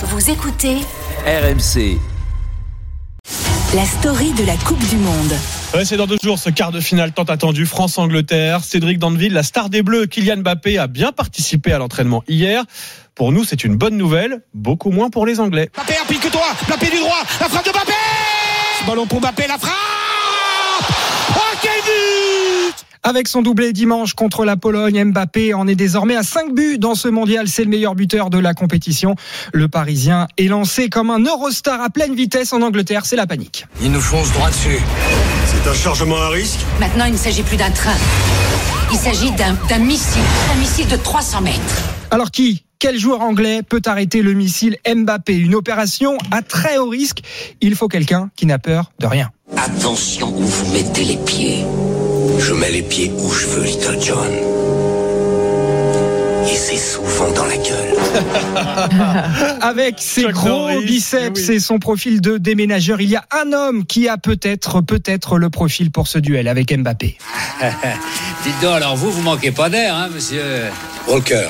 Vous écoutez RMC. la story de la Coupe du Monde. Ouais, c'est dans deux jours ce quart de finale tant attendu France-Angleterre. Cédric Danville, la star des Bleus, Kylian Mbappé a bien participé à l'entraînement hier. Pour nous, c'est une bonne nouvelle, beaucoup moins pour les Anglais. Mbappé applique toi, Mbappé du droit, la frappe de Mbappé Ballon pour Mbappé, la frappe Avec son doublé dimanche contre la Pologne, Mbappé en est désormais à 5 buts dans ce mondial. C'est le meilleur buteur de la compétition. Le Parisien est lancé comme un Eurostar à pleine vitesse en Angleterre. C'est la panique. Il nous fonce droit dessus. C'est un chargement à risque Maintenant, il ne s'agit plus d'un train. Il s'agit d'un d'un missile. Un missile de 300 mètres. Alors qui quel joueur anglais peut arrêter le missile Mbappé? Une opération à très haut risque. Il faut quelqu'un qui n'a peur de rien. Attention où vous mettez les pieds. Je mets les pieds où je veux, Little John. Et c'est souvent dans la gueule. Avec ses Chuck gros Norris, biceps oui. et son profil de déménageur, il y a un homme qui a peut-être, peut-être le profil pour ce duel avec Mbappé. Dites donc, alors vous, vous manquez pas d'air, hein, monsieur? Walker,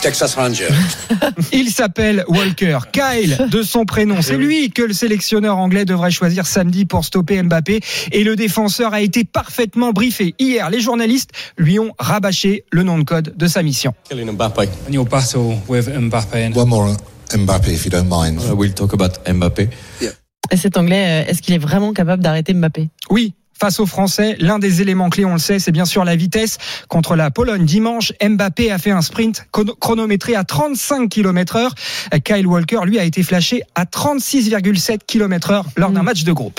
Texas Ranger. Il s'appelle Walker. Kyle, de son prénom. C'est lui que le sélectionneur anglais devrait choisir samedi pour stopper Mbappé. Et le défenseur a été parfaitement briefé. Hier, les journalistes lui ont rabâché le nom de code de sa mission. Kylian Mbappé. in your battle with Mbappe. One more Mbappe, if you don't mind. We'll talk about Mbappé. Et cet anglais, euh, est-ce qu'il est vraiment capable d'arrêter Mbappé? Oui. Face aux Français, l'un des éléments clés, on le sait, c'est bien sûr la vitesse. Contre la Pologne dimanche, Mbappé a fait un sprint chrono- chronométré à 35 km heure. Kyle Walker, lui, a été flashé à 36,7 km heure lors d'un match de groupe.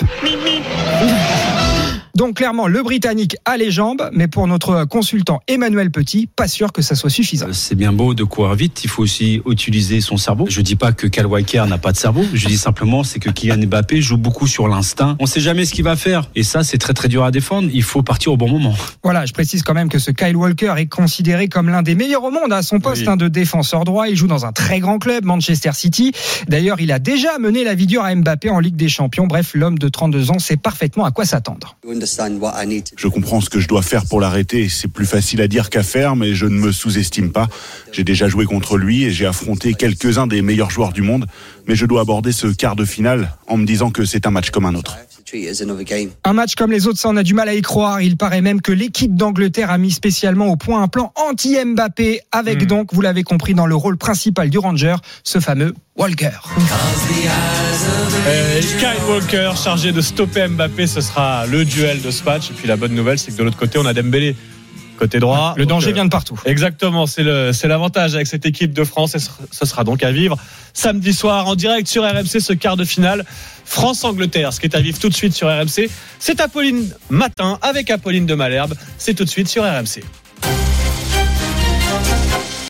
Donc clairement, le Britannique a les jambes, mais pour notre consultant Emmanuel Petit, pas sûr que ça soit suffisant. C'est bien beau de courir vite, il faut aussi utiliser son cerveau. Je dis pas que Cal Walker n'a pas de cerveau, je dis simplement c'est que Kylian Mbappé joue beaucoup sur l'instinct. On sait jamais ce qu'il va faire et ça c'est très très dur à défendre, il faut partir au bon moment. Voilà, je précise quand même que ce Kyle Walker est considéré comme l'un des meilleurs au monde à son poste Oui. hein, de défenseur droit. Il joue dans un très grand club, Manchester City. D'ailleurs, il a déjà mené la vie dure à Mbappé en Ligue des Champions. Bref, l'homme de 32 ans sait parfaitement à quoi s'attendre. Je comprends ce que je dois faire pour l'arrêter. C'est plus facile à dire qu'à faire, mais je ne me sous-estime pas. J'ai déjà joué contre lui et j'ai affronté quelques-uns des meilleurs joueurs du monde. Mais je dois aborder ce quart de finale en me disant que c'est un match comme un autre. Un match comme les autres, ça on a du mal à y croire. Il paraît même que l'équipe d'Angleterre a mis spécialement au point un plan anti-Mbappé, avec Hmm. donc, vous l'avez compris, dans le rôle principal du Ranger, ce fameux Walker. Euh, Kyle Walker chargé de stopper Mbappé, ce sera le duel de ce match. Et puis la bonne nouvelle, c'est que de l'autre côté, on a Dembélé côté droit. Le Donc, danger euh, vient de partout. Exactement, c'est l'avantage avec cette équipe de France et ce sera donc à vivre samedi soir en direct sur RMC ce quart de finale France-Angleterre. Ce qui est à vivre tout de suite sur RMC, c'est Apolline Matin avec Apolline de Malherbe. C'est tout de suite sur RMC.